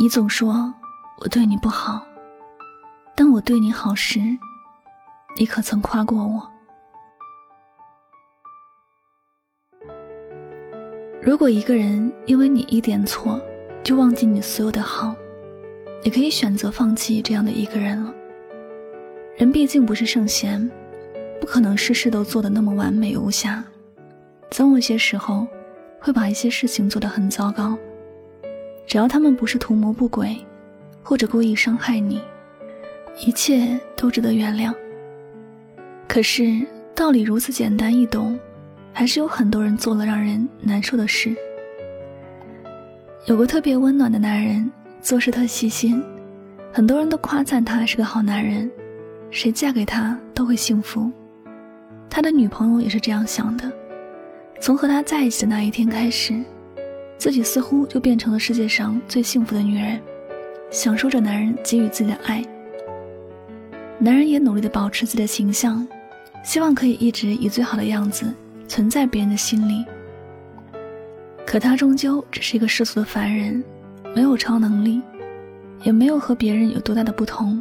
你总说我对你不好，当我对你好时，你可曾夸过我？如果一个人因为你一点错就忘记你所有的好，你可以选择放弃这样的一个人了。人毕竟不是圣贤，不可能事事都做得那么完美无瑕，总有些时候会把一些事情做得很糟糕。只要他们不是图谋不轨，或者故意伤害你，一切都值得原谅。可是道理如此简单易懂，还是有很多人做了让人难受的事。有个特别温暖的男人，做事特细心，很多人都夸赞他是个好男人。谁嫁给他都会幸福，他的女朋友也是这样想的。从和他在一起的那一天开始，自己似乎就变成了世界上最幸福的女人，享受着男人给予自己的爱。男人也努力的保持自己的形象，希望可以一直以最好的样子存在别人的心里。可他终究只是一个世俗的凡人，没有超能力，也没有和别人有多大的不同。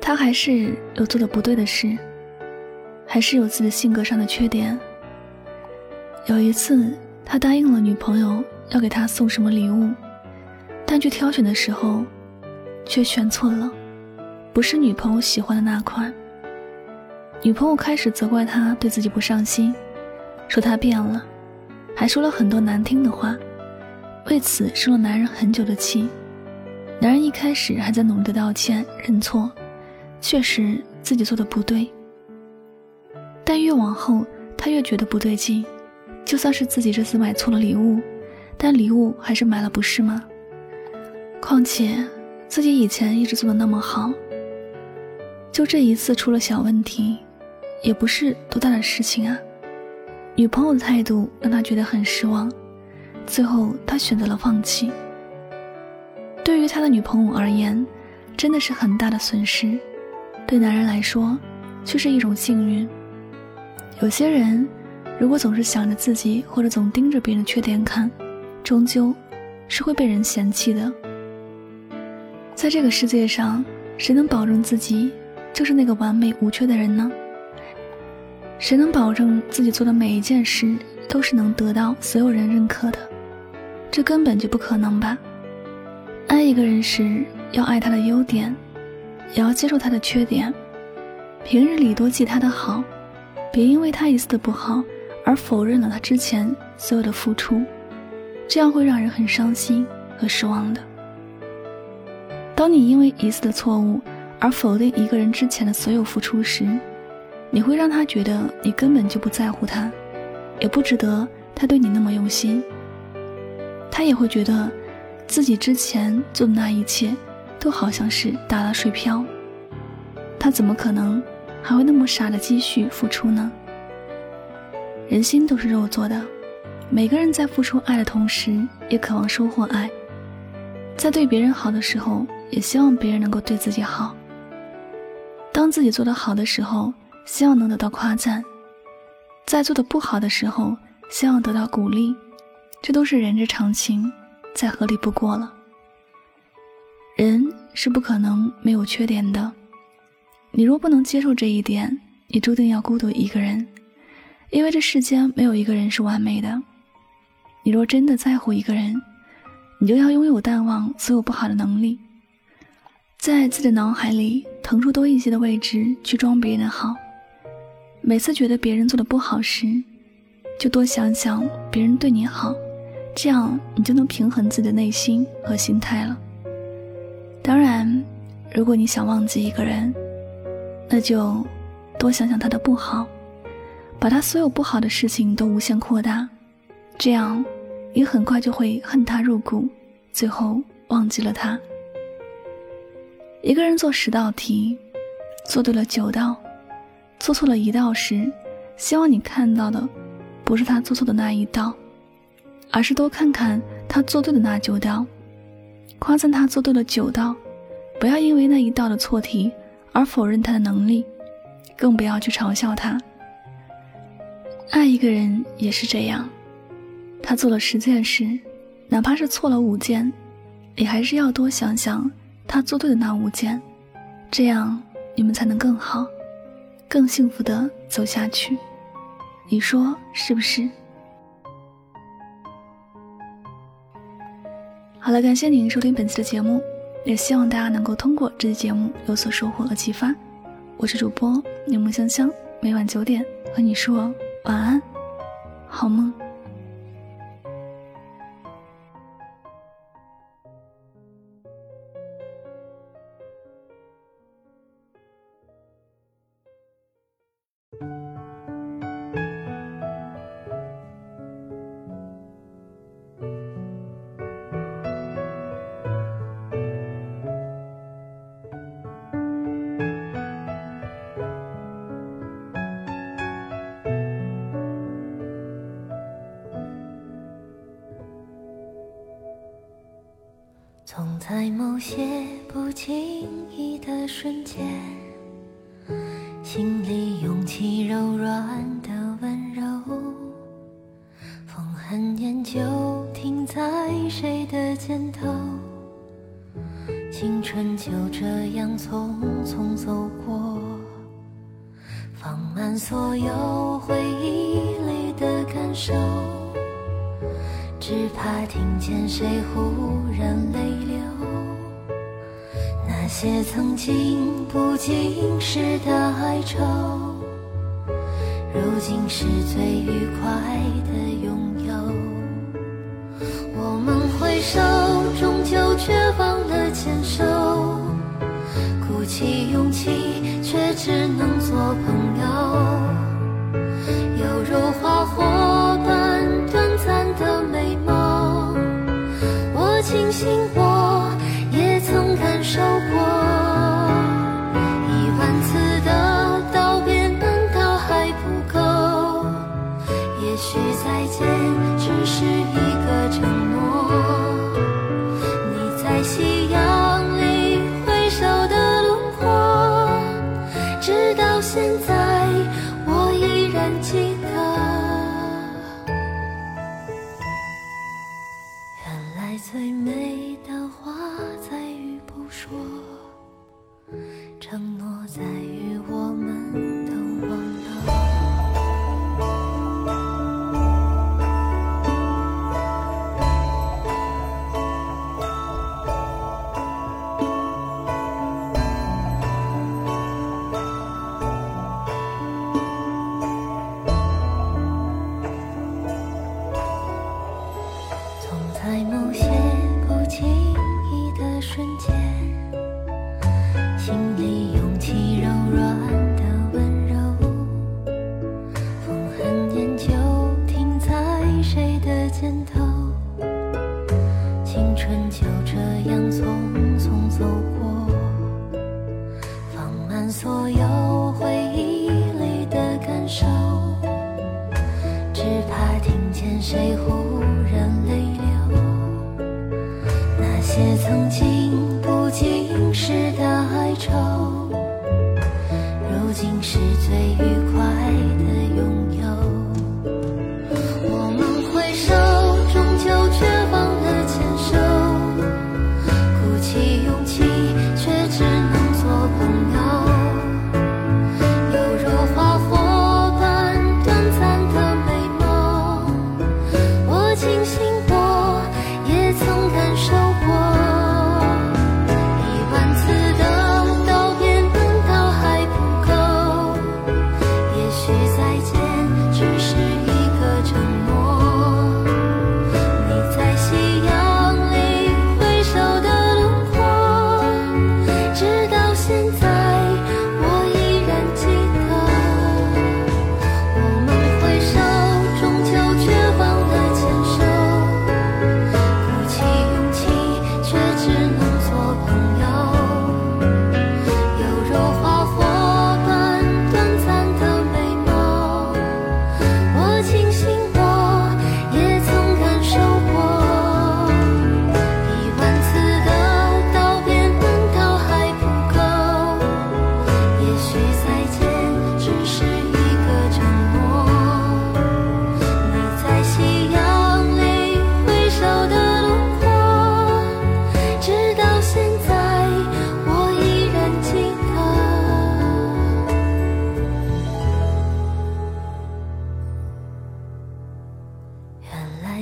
他还是有做的不对的事，还是有自己性格上的缺点。有一次，他答应了女朋友要给他送什么礼物，但去挑选的时候，却选错了，不是女朋友喜欢的那款。女朋友开始责怪他对自己不上心，说他变了，还说了很多难听的话，为此生了男人很久的气。男人一开始还在努力的道歉认错。确实自己做的不对，但越往后他越觉得不对劲。就算是自己这次买错了礼物，但礼物还是买了，不是吗？况且自己以前一直做的那么好，就这一次出了小问题，也不是多大的事情啊。女朋友的态度让他觉得很失望，最后他选择了放弃。对于他的女朋友而言，真的是很大的损失。对男人来说，却是一种幸运。有些人，如果总是想着自己，或者总盯着别人缺点看，终究是会被人嫌弃的。在这个世界上，谁能保证自己就是那个完美无缺的人呢？谁能保证自己做的每一件事都是能得到所有人认可的？这根本就不可能吧。爱一个人时，要爱他的优点。也要接受他的缺点，平日里多记他的好，别因为他一次的不好而否认了他之前所有的付出，这样会让人很伤心和失望的。当你因为一次的错误而否定一个人之前的所有付出时，你会让他觉得你根本就不在乎他，也不值得他对你那么用心。他也会觉得自己之前做的那一切。都好像是打了水漂，他怎么可能还会那么傻的继续付出呢？人心都是肉做的，每个人在付出爱的同时，也渴望收获爱。在对别人好的时候，也希望别人能够对自己好。当自己做得好的时候，希望能得到夸赞；在做的不好的时候，希望得到鼓励。这都是人之常情，再合理不过了。人是不可能没有缺点的，你若不能接受这一点，你注定要孤独一个人，因为这世间没有一个人是完美的。你若真的在乎一个人，你就要拥有淡忘所有不好的能力，在自己的脑海里腾出多一些的位置去装别人的好。每次觉得别人做的不好时，就多想想别人对你好，这样你就能平衡自己的内心和心态了。当然，如果你想忘记一个人，那就多想想他的不好，把他所有不好的事情都无限扩大，这样你很快就会恨他入骨，最后忘记了他。一个人做十道题，做对了九道，做错了一道时，希望你看到的不是他做错的那一道，而是多看看他做对的那九道。夸赞他做对了九道，不要因为那一道的错题而否认他的能力，更不要去嘲笑他。爱一个人也是这样，他做了十件事，哪怕是错了五件，你还是要多想想他做对的那五件，这样你们才能更好、更幸福的走下去。你说是不是？好了，感谢您收听本期的节目，也希望大家能够通过这期节目有所收获和启发。我是主播柠檬香香，每晚九点和你说晚安，好梦。在某些不经意的瞬间，心里涌起柔软的温柔。风很念旧，停在谁的肩头？青春就这样匆匆走过，放满所有回忆里的感受。只怕听见谁忽然泪流，那些曾经不经事的哀愁，如今是最愉快的拥有。我们挥手，终究却忘了牵手，鼓起勇气，却只能最美曾经不经事的哀愁，如今是最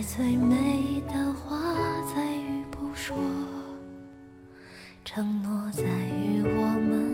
最美的话在于不说，承诺在于我们。